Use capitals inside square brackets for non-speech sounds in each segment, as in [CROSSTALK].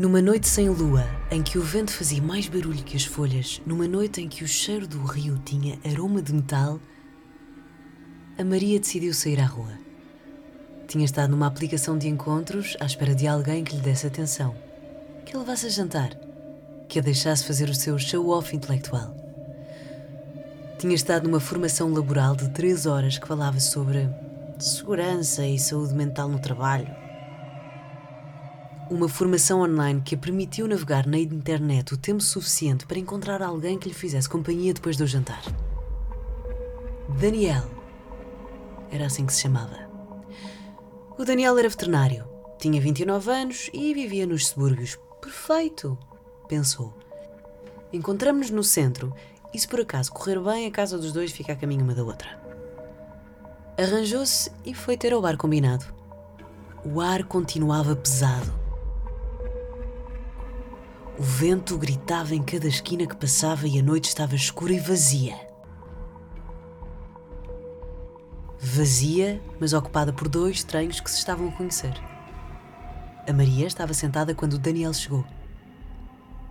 Numa noite sem lua, em que o vento fazia mais barulho que as folhas, numa noite em que o cheiro do rio tinha aroma de metal, a Maria decidiu sair à rua. Tinha estado numa aplicação de encontros à espera de alguém que lhe desse atenção, que a levasse a jantar, que a deixasse fazer o seu show-off intelectual. Tinha estado numa formação laboral de três horas que falava sobre segurança e saúde mental no trabalho uma formação online que a permitiu navegar na internet o tempo suficiente para encontrar alguém que lhe fizesse companhia depois do jantar. Daniel. Era assim que se chamava. O Daniel era veterinário, tinha 29 anos e vivia nos subúrbios. Perfeito, pensou. Encontramos-nos no centro e, se por acaso correr bem, a casa dos dois fica a caminho uma da outra. Arranjou-se e foi ter ao bar combinado. O ar continuava pesado. O vento gritava em cada esquina que passava e a noite estava escura e vazia. Vazia, mas ocupada por dois estranhos que se estavam a conhecer. A Maria estava sentada quando Daniel chegou.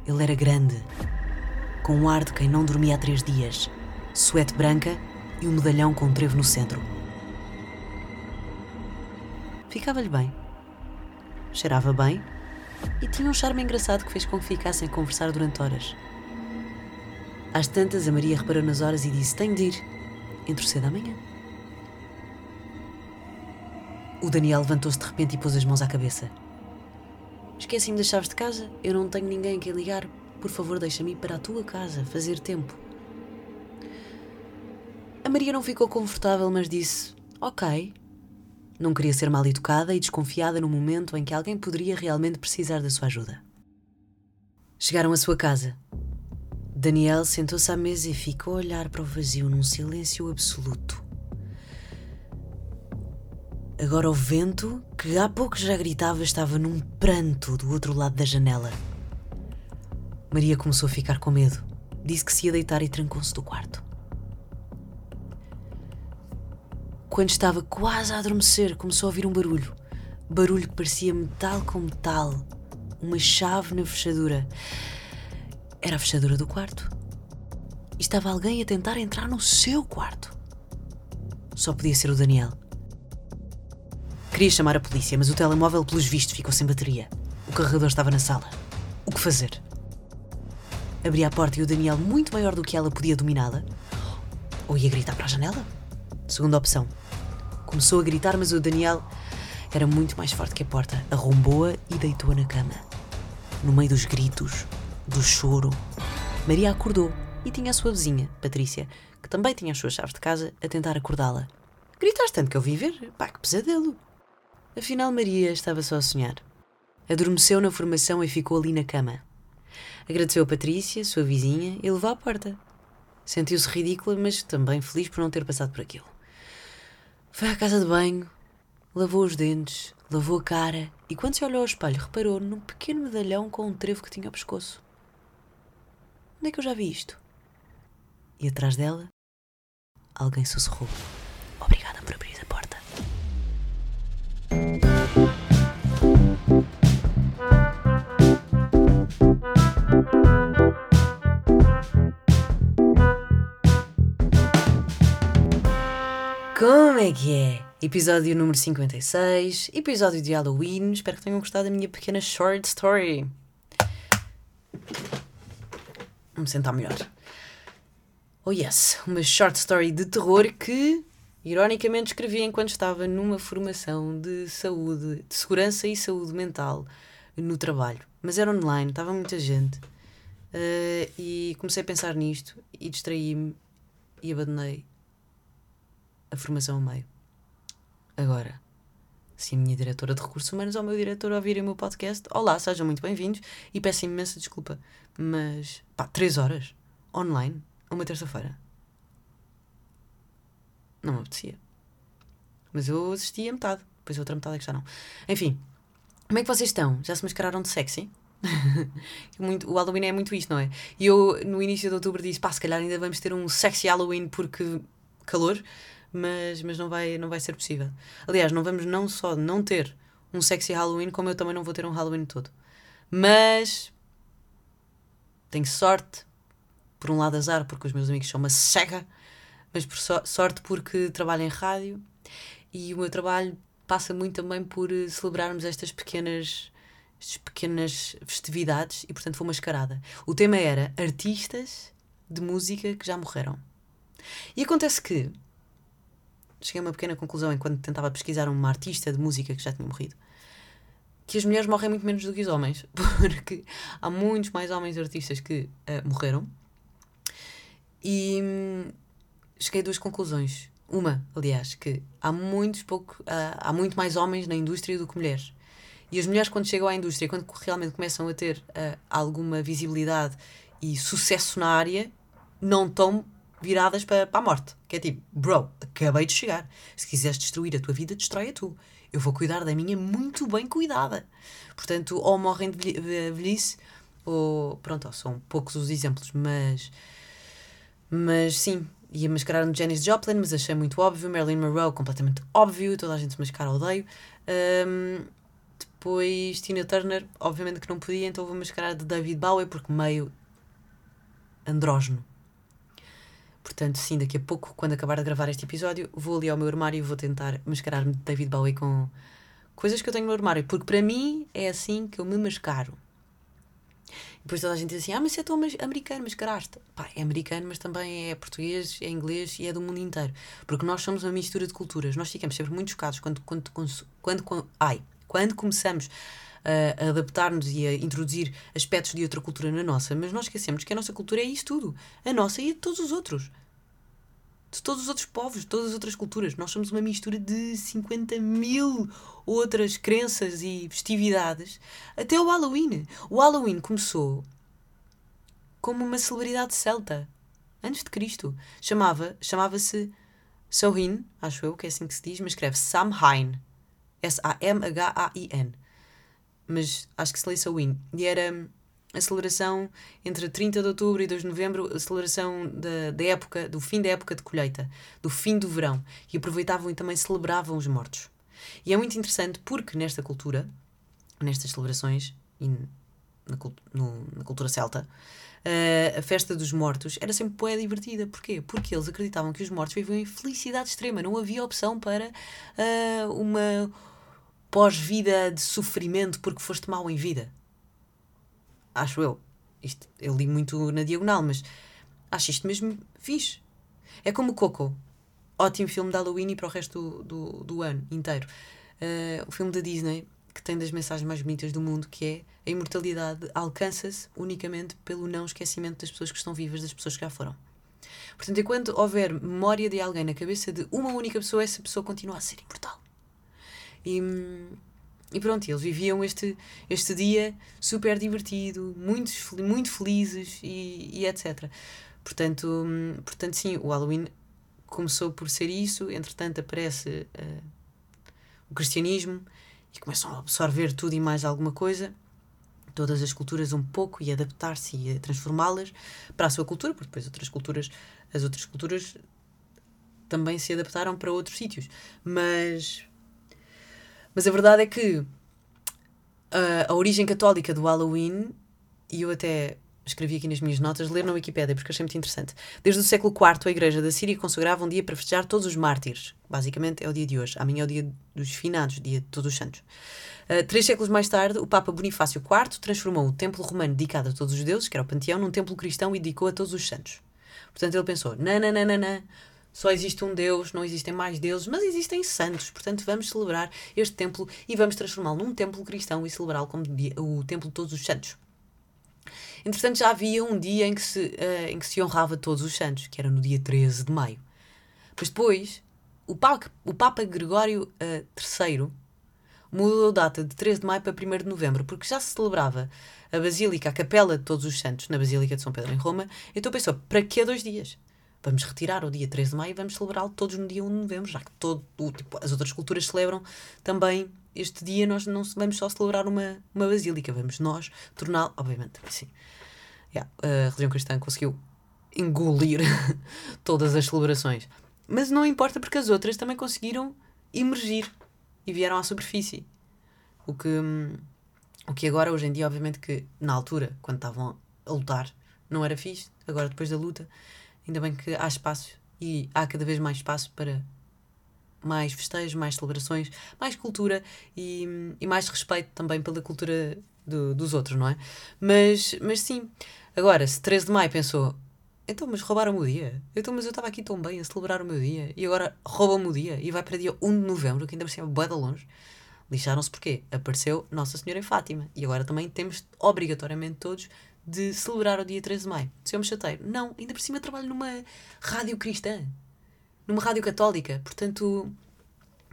Ele era grande, com um ar de quem não dormia há três dias, suete branca e um medalhão com um trevo no centro. Ficava-lhe bem. Cheirava bem e tinha um charme engraçado que fez com que ficassem a conversar durante horas. Às tantas, a Maria reparou nas horas e disse: Tenho de ir. Entre cedo da manhã. O Daniel levantou-se de repente e pôs as mãos à cabeça. Esqueci-me das chaves de casa. Eu não tenho ninguém a quem ligar. Por favor, deixa-me ir para a tua casa, fazer tempo. A Maria não ficou confortável, mas disse: Ok, não queria ser mal educada e desconfiada no momento em que alguém poderia realmente precisar da sua ajuda. Chegaram à sua casa. Daniel sentou-se à mesa e ficou a olhar para o vazio num silêncio absoluto. Agora o vento, que há pouco já gritava, estava num pranto do outro lado da janela. Maria começou a ficar com medo. Disse que se ia deitar e trancou-se do quarto. Quando estava quase a adormecer, começou a ouvir um barulho. Barulho que parecia metal com metal. Uma chave na fechadura. Era a fechadura do quarto. E estava alguém a tentar entrar no seu quarto. Só podia ser o Daniel. Queria chamar a polícia, mas o telemóvel, pelos vistos, ficou sem bateria. O carregador estava na sala. O que fazer? Abria a porta e o Daniel, muito maior do que ela, podia dominá-la. Ou ia gritar para a janela? Segunda opção. Começou a gritar, mas o Daniel era muito mais forte que a porta. Arrombou-a e deitou-a na cama. No meio dos gritos, do choro, Maria acordou e tinha a sua vizinha, Patrícia, que também tinha as suas chaves de casa, a tentar acordá-la. Gritaste tanto que eu vi ver? Pá, que pesadelo! Afinal, Maria estava só a sonhar. Adormeceu na formação e ficou ali na cama. Agradeceu a Patrícia, sua vizinha, e levou à porta. Sentiu-se ridícula, mas também feliz por não ter passado por aquilo. Foi à casa de banho, lavou os dentes, lavou a cara e, quando se olhou ao espelho, reparou num pequeno medalhão com um trevo que tinha ao pescoço. Onde é que eu já vi isto? E atrás dela, alguém sussurrou: Obrigada por abrir a é que é? Episódio número 56, episódio de Halloween. Espero que tenham gostado da minha pequena short story. Vamos sentar melhor. Oh yes, uma short story de terror que, ironicamente, escrevi enquanto estava numa formação de saúde, de segurança e saúde mental no trabalho. Mas era online, estava muita gente. Uh, e comecei a pensar nisto e distraí-me e abandonei a formação ao meio. Agora, se a minha diretora de recursos humanos ou o meu diretor ouvirem o meu podcast, olá, sejam muito bem-vindos e peço imensa desculpa. Mas, pá, três horas online, uma terça-feira. Não me apetecia. Mas eu assisti a metade, depois a outra metade é que já não. Enfim, como é que vocês estão? Já se mascararam de sexy? [LAUGHS] muito, o Halloween é muito isto, não é? E eu, no início de outubro, disse: pá, se calhar ainda vamos ter um sexy Halloween porque calor mas, mas não, vai, não vai ser possível. Aliás, não vamos não só não ter um sexy Halloween, como eu também não vou ter um Halloween todo. Mas tenho sorte, por um lado azar, porque os meus amigos são uma cega, mas por so sorte porque trabalho em rádio e o meu trabalho passa muito também por eh, celebrarmos estas pequenas estas pequenas festividades e portanto foi uma escarada. O tema era artistas de música que já morreram. E acontece que cheguei a uma pequena conclusão enquanto tentava pesquisar uma artista de música que já tinha morrido que as mulheres morrem muito menos do que os homens, [LAUGHS] porque há muitos mais homens artistas que uh, morreram. E hum, cheguei a duas conclusões. Uma, aliás, que há, muitos pouco, uh, há muito mais homens na indústria do que mulheres. E as mulheres, quando chegam à indústria, quando realmente começam a ter uh, alguma visibilidade e sucesso na área, não estão viradas para, para a morte. Que é tipo, bro, acabei de chegar. Se quiseres destruir a tua vida, destrói a tu eu vou cuidar da minha muito bem cuidada. Portanto, ou morrem de velhice, ou pronto, são poucos os exemplos, mas, mas sim, ia mascarar no Janis Joplin, mas achei muito óbvio. Marilyn Monroe, completamente óbvio, toda a gente se mascara, odeio. Um, depois Tina Turner, obviamente que não podia, então vou mascarar de David Bowie, porque meio andrógeno. Portanto, sim, daqui a pouco, quando acabar de gravar este episódio, vou ali ao meu armário e vou tentar mascarar-me de David Bowie com coisas que eu tenho no armário. Porque para mim é assim que eu me mascaro. E depois toda a gente diz assim: Ah, mas você é tão americano, mascaraste. Pá, é americano, mas também é português, é inglês e é do mundo inteiro. Porque nós somos uma mistura de culturas. Nós ficamos sempre muito chocados quando, quando, quando, quando, ai, quando começamos a adaptar-nos e a introduzir aspectos de outra cultura na nossa, mas nós esquecemos que a nossa cultura é isso tudo. A nossa e a de todos os outros. De todos os outros povos, de todas as outras culturas. Nós somos uma mistura de 50 mil outras crenças e festividades. Até o Halloween. O Halloween começou como uma celebridade celta. Antes de Cristo. Chamava, chamava-se Samhain, acho eu que é assim que se diz, mas escreve Samhain. S-A-M-H-A-I-N mas acho que se lê Samhain. E era a celebração entre 30 de outubro e 2 de novembro, a celebração da, da época, do fim da época de colheita, do fim do verão. E aproveitavam e também celebravam os mortos. E é muito interessante porque nesta cultura, nestas celebrações, e na, no, na cultura celta, uh, a festa dos mortos era sempre boa divertida. Porquê? Porque eles acreditavam que os mortos viviam em felicidade extrema. Não havia opção para uh, uma pós-vida de sofrimento porque foste mal em vida. Acho eu. Isto, eu li muito na diagonal, mas acho isto mesmo fixe. É como o Coco. Ótimo filme de Halloween e para o resto do, do, do ano inteiro. Uh, o filme da Disney, que tem das mensagens mais bonitas do mundo, que é a imortalidade alcança-se unicamente pelo não esquecimento das pessoas que estão vivas, das pessoas que já foram. Portanto, enquanto houver memória de alguém na cabeça de uma única pessoa, essa pessoa continua a ser imortal. E, e pronto, eles viviam este, este dia super divertido, muito, muito felizes e, e etc. Portanto, portanto, sim, o Halloween começou por ser isso, entretanto aparece uh, o cristianismo e começam a absorver tudo e mais alguma coisa, todas as culturas um pouco e adaptar-se e transformá-las para a sua cultura, porque depois outras culturas, as outras culturas também se adaptaram para outros sítios. Mas mas a verdade é que a, a origem católica do Halloween, e eu até escrevi aqui nas minhas notas, ler na Wikipédia, porque achei muito interessante. Desde o século IV, a Igreja da Síria consagrava um dia para festejar todos os mártires. Basicamente é o dia de hoje. Amanhã é o dia dos finados, dia de todos os santos. Uh, três séculos mais tarde, o Papa Bonifácio IV transformou o templo romano dedicado a todos os deuses, que era o panteão, num templo cristão e dedicou a todos os santos. Portanto, ele pensou: nananana, só existe um Deus, não existem mais deuses, mas existem santos. Portanto, vamos celebrar este templo e vamos transformá-lo num templo cristão e celebrá-lo como o templo de todos os santos. Entretanto, já havia um dia em que, se, uh, em que se honrava todos os santos, que era no dia 13 de maio. Mas depois, o Papa, o Papa Gregório uh, eh, III mudou a data de 13 de maio para 1 de novembro, porque já se celebrava a Basílica, a Capela de Todos os Santos, na Basílica de São Pedro, em Roma. Então pensou, para que dois dias? Vamos retirar o dia 13 de maio e vamos celebrá-lo todos no dia 1 de novembro, já que todo, tipo, as outras culturas celebram também este dia, nós não vamos só celebrar uma, uma basílica, vamos nós torná-lo, obviamente, sim. Yeah, a religião cristã conseguiu engolir [LAUGHS] todas as celebrações. Mas não importa porque as outras também conseguiram emergir e vieram à superfície. O que, O que agora, hoje em dia, obviamente que na altura, quando estavam a lutar, não era fixe. Agora, depois da luta, ainda bem que há espaço e há cada vez mais espaço para mais festejos, mais celebrações, mais cultura e, e mais respeito também pela cultura do, dos outros, não é? Mas, mas sim, agora, se 13 de maio pensou, então, mas roubaram-me o dia. Então, mas eu estava aqui tão bem a celebrar o meu dia e agora roubam-me o dia e vai para dia 1 de novembro, que ainda por cima é de longe. Lixaram-se porque apareceu Nossa Senhora em Fátima e agora também temos obrigatoriamente todos de celebrar o dia 13 de maio. Se eu me chateio, não, ainda por cima trabalho numa rádio cristã, numa rádio católica, portanto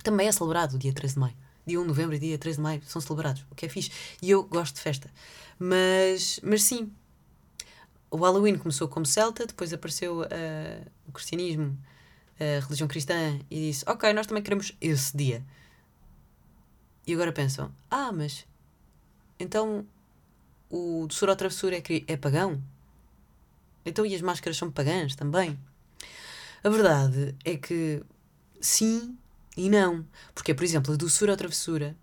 também é celebrado o dia 13 de maio. Dia 1 de novembro e dia 13 de maio são celebrados, o que é fixe. E eu gosto de festa. Mas, mas sim, o Halloween começou como celta, depois apareceu uh, o cristianismo, a religião cristã, e disse: Ok, nós também queremos esse dia. E agora pensam: Ah, mas então o doçura ou travessura é, é pagão? Então e as máscaras são pagãs também? A verdade é que sim e não. Porque, por exemplo, a doçura ou travessura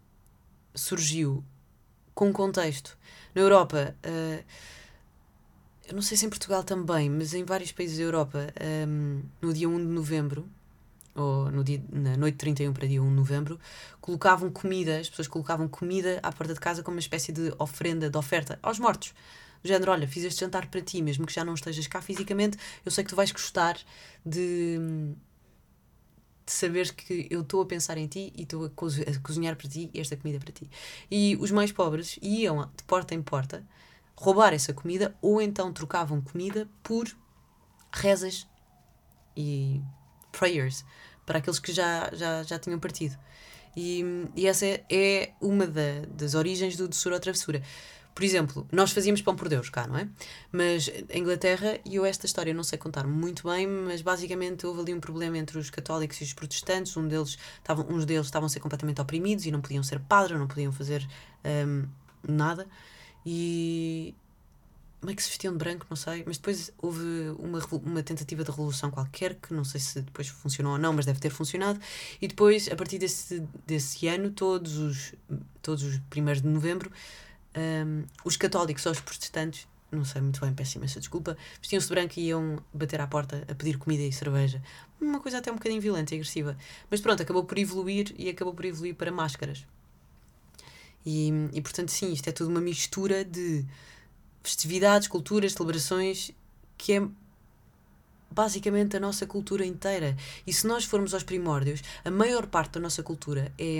surgiu com contexto. Na Europa, uh, eu não sei se em Portugal também, mas em vários países da Europa, um, no dia 1 de novembro, ou no dia, na noite de 31 para dia 1 de novembro, colocavam comida, as pessoas colocavam comida à porta de casa como uma espécie de ofrenda, de oferta aos mortos. Do género, olha, fiz este jantar para ti, mesmo que já não estejas cá fisicamente, eu sei que tu vais gostar de, de saber que eu estou a pensar em ti e estou a, a cozinhar para ti esta comida para ti. E os mais pobres iam de porta em porta roubar essa comida ou então trocavam comida por rezas e prayers para aqueles que já, já, já tinham partido. E, e essa é, uma da, das origens do doçura ou travessura. Por exemplo, nós fazíamos pão por Deus cá, não é? Mas em Inglaterra, e eu esta história não sei contar muito bem, mas basicamente houve ali um problema entre os católicos e os protestantes. Um deles, tavam, uns deles estavam a ser completamente oprimidos e não podiam ser padre, não podiam fazer um, nada. E, como é que se vestiam de branco, não sei, mas depois houve uma, uma tentativa de revolução qualquer, que não sei se depois funcionou ou não, mas deve ter funcionado, e depois, a partir desse, desse ano, todos os, todos os primeiros de novembro, um, os católicos ou os protestantes, não sei muito bem, peço imensa desculpa, vestiam-se de branco e iam bater à porta a pedir comida e cerveja. Uma coisa até um bocadinho violenta e agressiva. Mas pronto, acabou por evoluir e acabou por evoluir para máscaras. E, e portanto, sim, isto é tudo uma mistura de festividades, culturas, celebrações, que é basicamente a nossa cultura inteira. E se nós formos aos primórdios, a maior parte da nossa cultura é,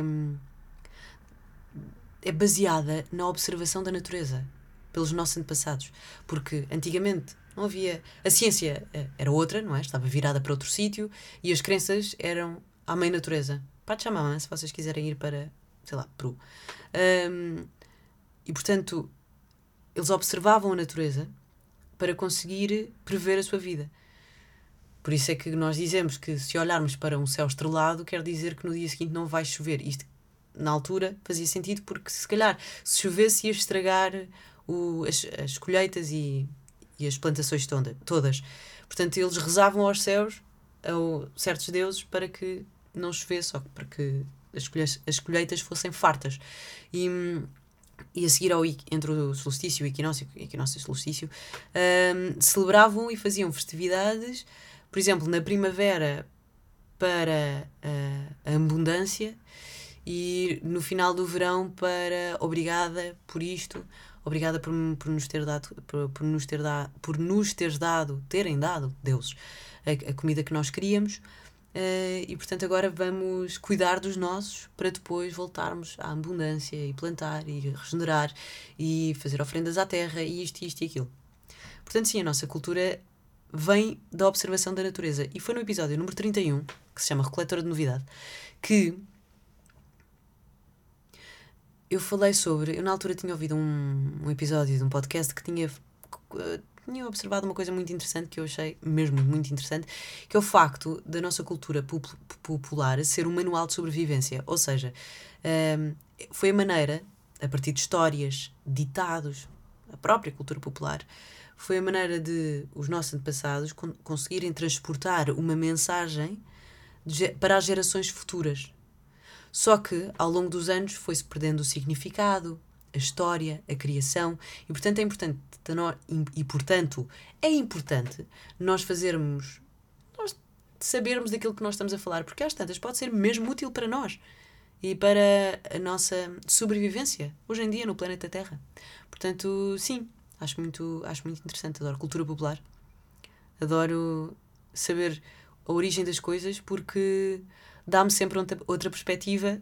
é baseada na observação da natureza pelos nossos antepassados. Porque antigamente não havia. A ciência eh, era outra, não é? Estava virada para outro sítio e as crenças eram à mãe natureza. Pachamama, se vocês quiserem ir para, sei lá, Peru. Um, e portanto, eles observavam a natureza para conseguir prever a sua vida. Por isso é que nós dizemos que se olharmos para um céu estrelado, quer dizer que no dia seguinte não vai chover. Isto, na altura, fazia sentido porque se calhar se chovesse ia estragar o, as, as colheitas e, e as plantações toda, todas. Portanto, eles rezavam aos céus, a certos deuses, para que não chovesse ou para que as colheitas, as colheitas fossem fartas. E e a seguir ao entre o solstício e o equinócio, equinócio e solstício, um, celebravam e faziam festividades, por exemplo, na primavera para a, a abundância e no final do verão para obrigada por isto, obrigada por, por nos ter dado, por, por nos ter dado, por nos teres dado, terem dado, deuses, a, a comida que nós queríamos. Uh, e portanto agora vamos cuidar dos nossos para depois voltarmos à abundância e plantar e regenerar e fazer ofrendas à terra e isto, isto e aquilo. Portanto, sim, a nossa cultura vem da observação da natureza. E foi no episódio número 31, que se chama Recoletora de Novidade, que eu falei sobre. Eu na altura tinha ouvido um, um episódio de um podcast que tinha tinha observado uma coisa muito interessante que eu achei mesmo muito interessante, que é o facto da nossa cultura popular ser um manual de sobrevivência. Ou seja, um, foi a maneira, a partir de histórias, ditados, a própria cultura popular, foi a maneira de os nossos antepassados conseguirem transportar uma mensagem para as gerações futuras. Só que, ao longo dos anos, foi-se perdendo o significado, a história, a criação, e portanto é importante, e portanto é importante nós fazermos, nós sabermos daquilo que nós estamos a falar, porque às tantas pode ser mesmo útil para nós e para a nossa sobrevivência hoje em dia no planeta Terra. Portanto, sim, acho muito, acho muito interessante, adoro cultura popular, adoro saber a origem das coisas porque dá-me sempre outra perspectiva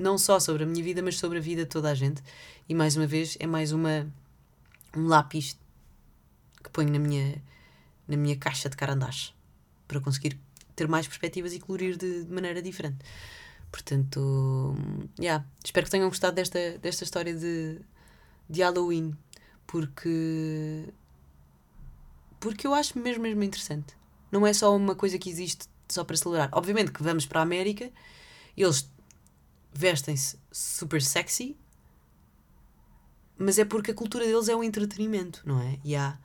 não só sobre a minha vida, mas sobre a vida de toda a gente. E mais uma vez é mais uma um lápis que ponho na minha na minha caixa de carandás para conseguir ter mais perspectivas e colorir de, de maneira diferente. Portanto, yeah, espero que tenham gostado desta, desta história de, de Halloween, porque porque eu acho mesmo mesmo interessante. Não é só uma coisa que existe só para celebrar. Obviamente que vamos para a América, eles vestem-se super sexy, mas é porque a cultura deles é um entretenimento, não é? E há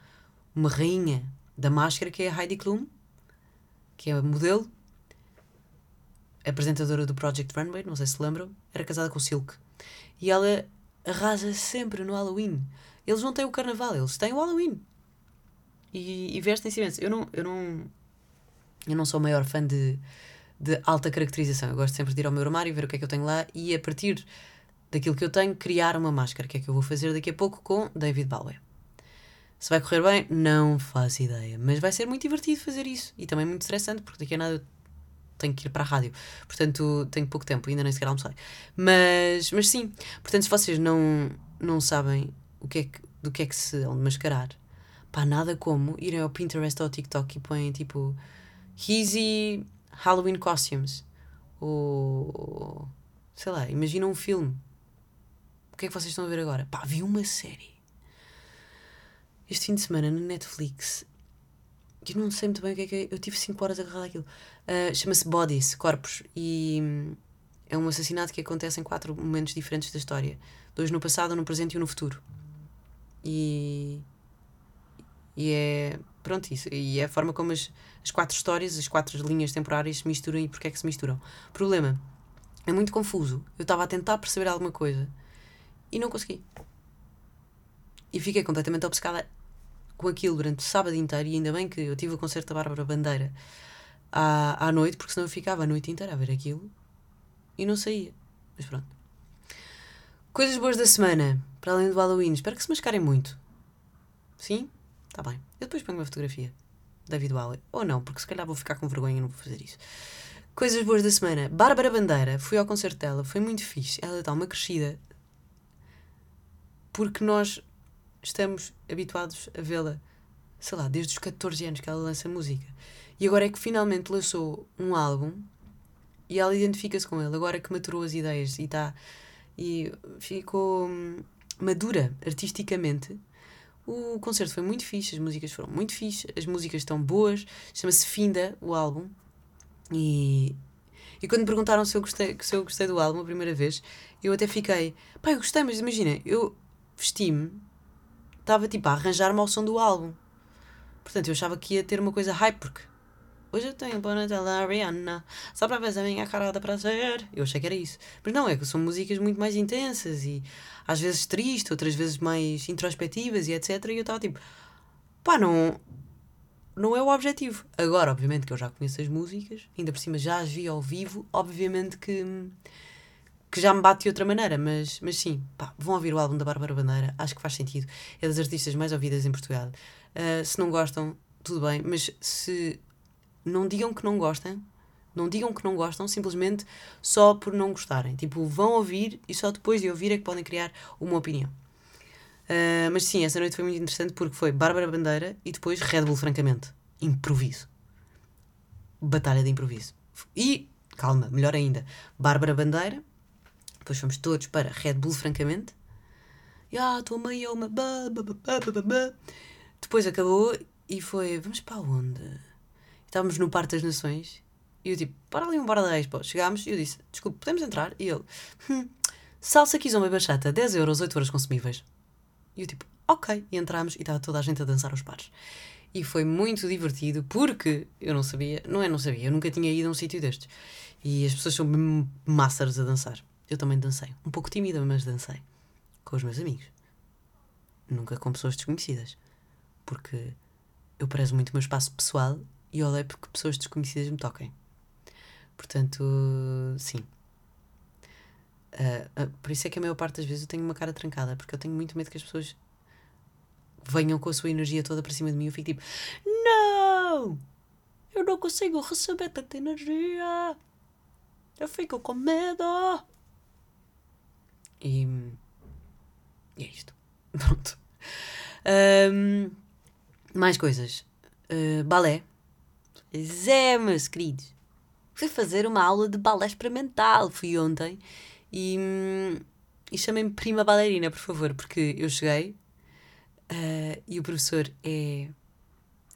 uma rainha da máscara que é a Heidi Klum, que é a modelo, apresentadora do Project Runway, não sei se lembram, era casada com o Silk. E ela arrasa sempre no Halloween. Eles não têm o carnaval, eles têm o Halloween. E, e vestem-se imenso. Eu não, eu, não, eu não sou o maior fã de de alta caracterização. Eu gosto sempre de ir ao meu armário, ver o que é que eu tenho lá e a partir daquilo que eu tenho, criar uma máscara, que é que eu vou fazer daqui a pouco com David Bowie. Se vai correr bem, não faço ideia. Mas vai ser muito divertido fazer isso. E também muito estressante, porque daqui a nada tenho que ir para a rádio. Portanto, tenho pouco tempo, ainda nem sequer almocei. Mas, mas sim, portanto, se vocês não, não sabem o que é que, do que é que se vão mascarar, pá, nada como irem ao Pinterest ou ao TikTok e põem tipo Easy Halloween costumes. Ou. Sei lá, imagina um filme. O que é que vocês estão a ver agora? Pá, vi uma série. Este fim de semana na Netflix. Eu não sei muito bem o que é que é. Eu tive 5 horas a agarrar aquilo. Uh, Chama-se Bodies, Corpos. E hum, é um assassinato que acontece em quatro momentos diferentes da história: dois no passado, no presente e no futuro. E. E é Pronto, isso. E é a forma como as, as quatro histórias, as quatro linhas temporárias se misturam e porque é que se misturam. Problema, é muito confuso. Eu estava a tentar perceber alguma coisa e não consegui. E fiquei completamente obcecada com aquilo durante o sábado inteiro e ainda bem que eu tive o concerto da Bárbara Bandeira à, à noite, porque senão eu ficava a noite inteira a ver aquilo e não saía. Mas pronto. Coisas boas da semana, para além do Halloween. Espero que se mascarem muito. Sim? Tá bem. Eu depois ponho uma fotografia. David Bowie. Ou não, porque se calhar vou ficar com vergonha e não vou fazer isso. Coisas boas da semana. Bárbara Bandeira. Fui ao concerto dela. Foi muito fixe. Ela está uma crescida. Porque nós estamos habituados a vê-la, sei lá, desde os 14 anos que ela lança música. E agora é que finalmente lançou um álbum e ela identifica-se com ele. Agora que maturou as ideias e está. E ficou hum, madura artisticamente o concerto foi muito fixe, as músicas foram muito fixe, as músicas estão boas, chama-se Finda, o álbum. E, e quando me perguntaram se eu, gostei, se eu gostei do álbum a primeira vez, eu até fiquei, pá, eu gostei, mas imagina, eu vesti-me, estava tipo a arranjar-me ao som do álbum. Portanto, eu achava que ia ter uma coisa hype, porque Hoje eu tenho para tela Rihanna, só para ver a minha cara de prazer. Eu achei que era isso. Mas não, é que são músicas muito mais intensas e às vezes tristes, outras vezes mais introspectivas e etc. E eu estava tipo, pá, não, não é o objetivo. Agora, obviamente que eu já conheço as músicas, ainda por cima já as vi ao vivo, obviamente que, que já me bate de outra maneira, mas, mas sim, pá, vão ouvir o álbum da Bárbara Bandeira, acho que faz sentido. É das artistas mais ouvidas em Portugal. Uh, se não gostam, tudo bem, mas se não digam que não gostam, não digam que não gostam simplesmente só por não gostarem. Tipo, vão ouvir e só depois de ouvir é que podem criar uma opinião. Uh, mas sim, essa noite foi muito interessante porque foi Bárbara Bandeira e depois Red Bull, francamente. Improviso. Batalha de improviso. E, calma, melhor ainda, Bárbara Bandeira, depois fomos todos para Red Bull, francamente. E ah, tua mãe é uma. Depois acabou e foi. Vamos para onde? Estávamos no Parque das Nações e eu tipo, para ali um bar da Expo. Chegámos e eu disse, desculpe, podemos entrar? E ele, hum, salsa kizomba e bachata, 10 euros, 8 horas consumíveis. E eu tipo, ok. E entramos e estava toda a gente a dançar aos pares. E foi muito divertido porque eu não sabia, não é não sabia, eu nunca tinha ido a um sítio destes. E as pessoas são masters a dançar. Eu também dancei. Um pouco tímida, mas dancei. com os meus amigos. Nunca com pessoas desconhecidas. Porque eu prezo muito o meu espaço pessoal e odeio porque pessoas desconhecidas me toquem. Portanto, sim. Uh, uh, por isso é que a maior parte das vezes eu tenho uma cara trancada, porque eu tenho muito medo que as pessoas venham com a sua energia toda para cima de mim e eu fico tipo: Não! Eu não consigo receber tanta energia! Eu fico com medo! E, e é isto. [LAUGHS] Pronto. Um, mais coisas. Uh, balé. Zé, meus queridos. Fui fazer uma aula de balé experimental. Fui ontem e, e chamei-me prima bailarina, por favor, porque eu cheguei uh, e o professor é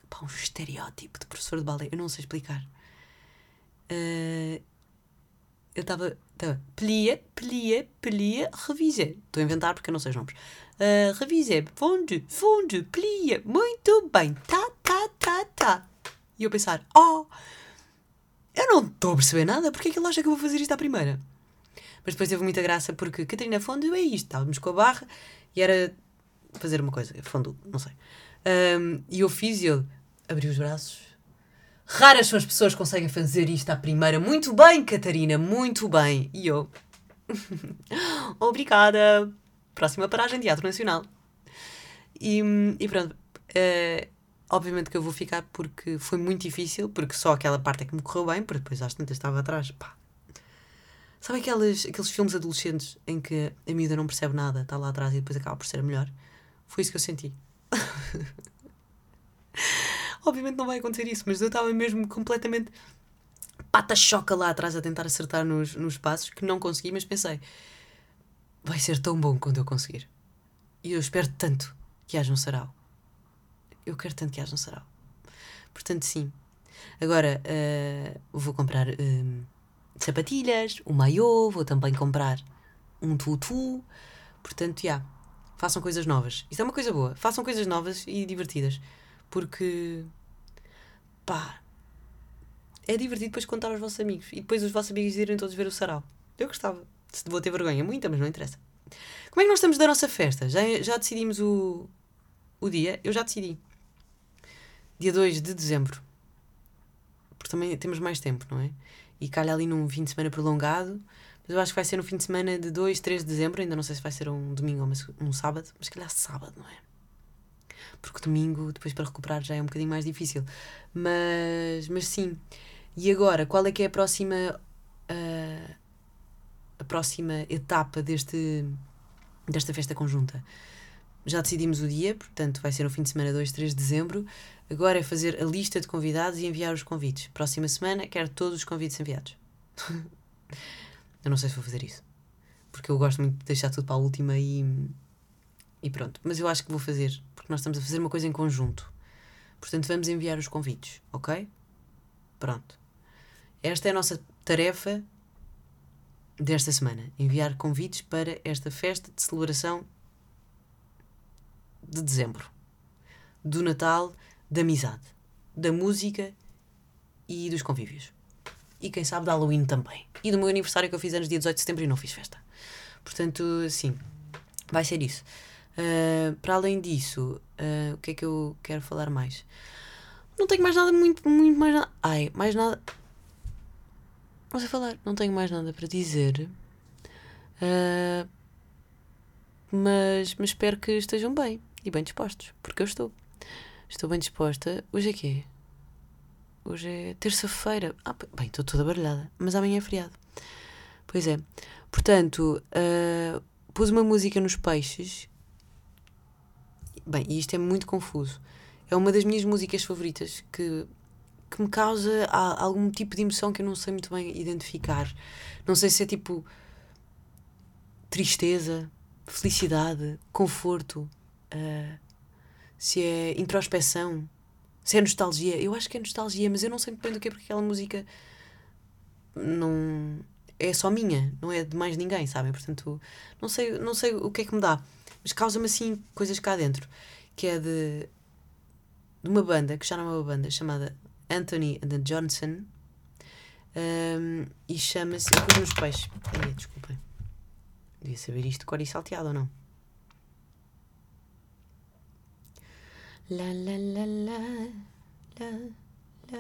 pá, um estereótipo de professor de balé. Eu não sei explicar. Uh, eu estava. Plia, plia, plia, revisé. Estou a inventar porque eu não sei os nomes. Uh, revisé, funde, funde, plia. Muito bem. Tá, tá, tá, tá. E eu pensar, oh, eu não estou a perceber nada, porque é que ele acha que eu vou fazer isto à primeira? Mas depois teve muita graça porque Catarina Fundo é isto, estávamos com a barra e era fazer uma coisa, fundo, não sei. Um, e eu fiz e ele abriu os braços. Raras são as pessoas que conseguem fazer isto à primeira. Muito bem, Catarina, muito bem. E eu. [LAUGHS] Obrigada. Próxima paragem, Teatro Nacional. E, e pronto. Uh, obviamente que eu vou ficar porque foi muito difícil, porque só aquela parte é que me correu bem, porque depois às tantas estava atrás. Pá. Sabe aqueles, aqueles filmes adolescentes em que a miúda não percebe nada, está lá atrás e depois acaba por ser a melhor? Foi isso que eu senti. [LAUGHS] Obviamente não vai acontecer isso, mas eu estava mesmo completamente pata-choca lá atrás a tentar acertar nos, nos passos que não consegui, mas pensei, vai ser tão bom quando eu conseguir. E eu espero tanto que haja um sarau. Eu quero tanto que haja um sarau. Portanto, sim. Agora, uh, vou comprar uh, sapatilhas, um maiô, vou também comprar um tutu. Portanto, já. Yeah, façam coisas novas. Isso é uma coisa boa. Façam coisas novas e divertidas. Porque, pá, é divertido depois contar aos vossos amigos. E depois os vossos amigos irem todos ver o sarau. Eu gostava. Vou ter vergonha, muita, mas não interessa. Como é que nós estamos da nossa festa? Já, já decidimos o, o dia? Eu já decidi. Dia 2 de dezembro. Porque também temos mais tempo, não é? E calha ali num fim de semana prolongado. Mas eu acho que vai ser no fim de semana de 2, 3 de dezembro. Ainda não sei se vai ser um domingo ou um sábado. Mas calhar sábado, não é? porque domingo, depois para recuperar, já é um bocadinho mais difícil. Mas, mas sim. E agora, qual é que é a próxima. Uh, a próxima etapa deste, desta festa conjunta? Já decidimos o dia, portanto vai ser no fim de semana 2, 3 de dezembro. Agora é fazer a lista de convidados e enviar os convites. Próxima semana quero todos os convites enviados. [LAUGHS] eu não sei se vou fazer isso. Porque eu gosto muito de deixar tudo para a última e, e pronto. Mas eu acho que vou fazer porque nós estamos a fazer uma coisa em conjunto. Portanto, vamos enviar os convites, ok? Pronto. Esta é a nossa tarefa desta semana: enviar convites para esta festa de celebração de dezembro, do Natal, da amizade, da música e dos convívios. E quem sabe da Halloween também. E do meu aniversário que eu fiz anos dia 18 de setembro e não fiz festa. Portanto, sim, vai ser isso. Uh, para além disso, uh, o que é que eu quero falar mais? Não tenho mais nada, muito, muito mais nada. Ai, mais nada. Não sei falar, não tenho mais nada para dizer. Uh, mas, mas espero que estejam bem e bem dispostos, porque eu estou. Estou bem disposta. Hoje é quê? Hoje é terça-feira. Ah, bem, estou toda baralhada, mas amanhã é feriado. Pois é. Portanto, uh, pus uma música nos peixes Bem, e isto é muito confuso. É uma das minhas músicas favoritas que, que me causa algum tipo de emoção que eu não sei muito bem identificar. Não sei se é tipo tristeza, felicidade, conforto, uh, se é introspeção, se é nostalgia. Eu acho que é nostalgia, mas eu não sei muito bem do que é porque aquela música não é só minha, não é de mais ninguém, sabem? Portanto, não sei, não sei o que é que me dá mas causa-me assim coisas cá dentro, que é de, de uma banda, que já não é uma banda, chamada Anthony and the Johnson, um, e chama-se. Pus nos peixes. Ai, desculpem. Devia saber isto, cor e salteado ou não? La la la la la la.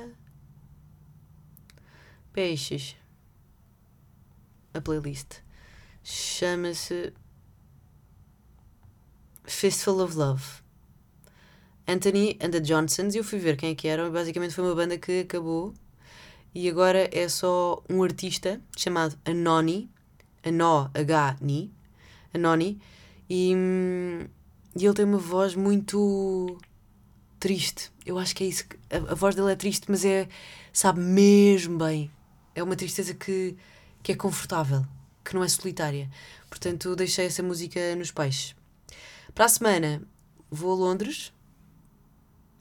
Peixes. A playlist chama-se Fistful of Love. Anthony and the Johnsons, eu fui ver quem é que eram, basicamente foi uma banda que acabou e agora é só um artista chamado Anoni, Anó, H-Ni, Anoni, e, e ele tem uma voz muito triste. Eu acho que é isso. A, a, voz dele é triste, mas é, sabe mesmo bem. É uma tristeza que, que é confortável, que não é solitária. Portanto, deixei essa música nos peixes. Para a semana, vou a Londres,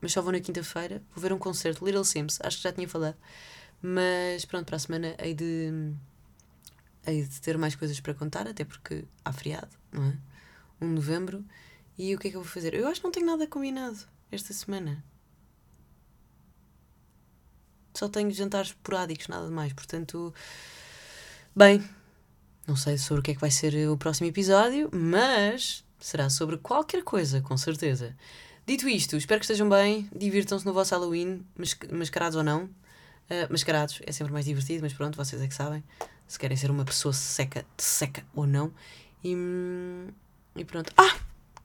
mas só vou na quinta-feira. Vou ver um concerto, Little Sims, acho que já tinha falado. Mas pronto, para a semana hei de, hei de ter mais coisas para contar, até porque há feriado, não é? 1 de novembro. E o que é que eu vou fazer? Eu acho que não tenho nada combinado esta semana. Só tenho jantares esporádicos, nada de mais. Portanto, bem, não sei sobre o que é que vai ser o próximo episódio, mas será sobre qualquer coisa, com certeza. Dito isto, espero que estejam bem, divirtam-se no vosso Halloween, mascarados ou não. Uh, mascarados é sempre mais divertido, mas pronto, vocês é que sabem. Se querem ser uma pessoa seca, seca ou não. E, e pronto. Ah!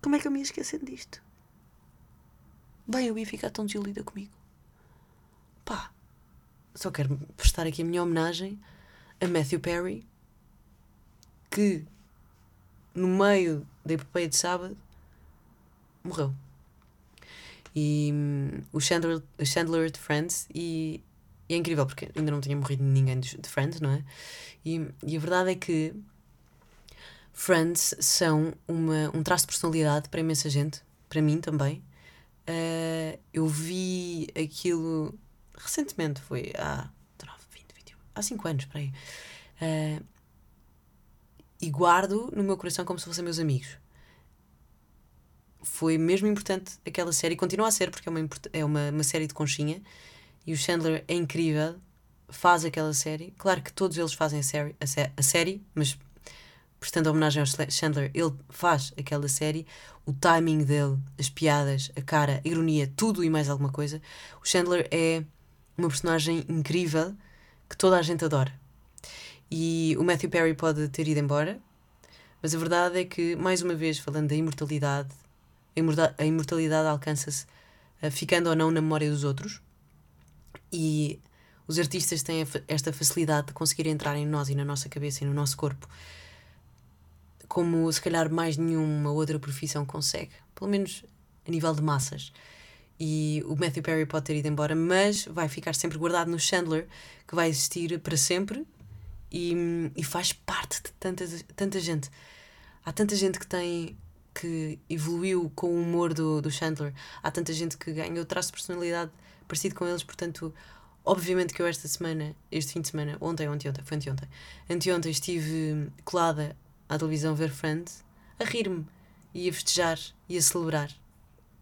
Como é que eu me ia esquecer disto? Bem, eu ia ficar tão desiludida comigo. Pá, só quero prestar aqui a minha homenagem a Matthew Perry, que no meio da epopeia de sábado morreu. E um, o, Chandler, o Chandler de Friends, e, e, é incrível porque ainda não tinha morrido ninguém de, de Friends, não é? E, e a verdade é que Friends são uma, um traço de personalidade para imensa gente, para mim também. Uh, eu vi aquilo recentemente, foi há 19, 20, 21, há 5 anos, para aí. Uh, e guardo no meu coração como se fossem meus amigos. Foi mesmo importante aquela série, continua a ser, porque é uma, é uma, uma série de conchinha e o Chandler é incrível, faz aquela série. Claro que todos eles fazem a série, a, sé a série mas prestando homenagem ao Chandler, ele faz aquela série, o timing dele, as piadas, a cara, a ironia, tudo e mais alguma coisa. O Chandler é uma personagem incrível que toda a gente adora. E o Matthew Perry pode ter ido embora, mas a verdade é que, mais uma vez, falando da imortalidade, a imortalidade alcança-se uh, ficando ou não na memória dos outros. E os artistas têm esta facilidade de conseguir entrar em nós e na nossa cabeça e no nosso corpo como se calhar mais nenhuma outra profissão consegue, pelo menos a nível de massas. E o Matthew Perry pode ter ido embora, mas vai ficar sempre guardado no Chandler, que vai existir para sempre e, e faz parte de tanta, tanta gente. Há tanta gente que tem que evoluiu com o humor do, do Chandler, há tanta gente que ganhou traço de personalidade parecido com eles, portanto, obviamente que eu esta semana, este fim de semana, ontem, ontem, ontem, foi anteontem, anteontem estive colada à televisão ver Friends, a rir-me e a festejar e a celebrar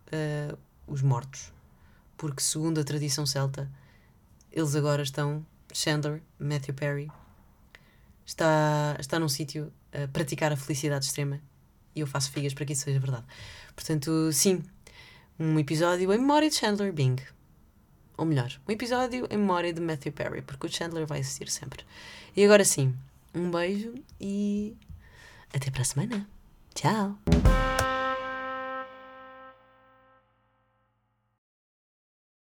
uh, os mortos. Porque, segundo a tradição celta, eles agora estão, Chandler, Matthew Perry, está, está num sítio a praticar a felicidade extrema e eu faço figas para que isso seja verdade. Portanto, sim, um episódio em memória de Chandler Bing. Ou melhor, um episódio em memória de Matthew Perry, porque o Chandler vai existir sempre. E agora sim, um beijo e até para a semana. Tchau!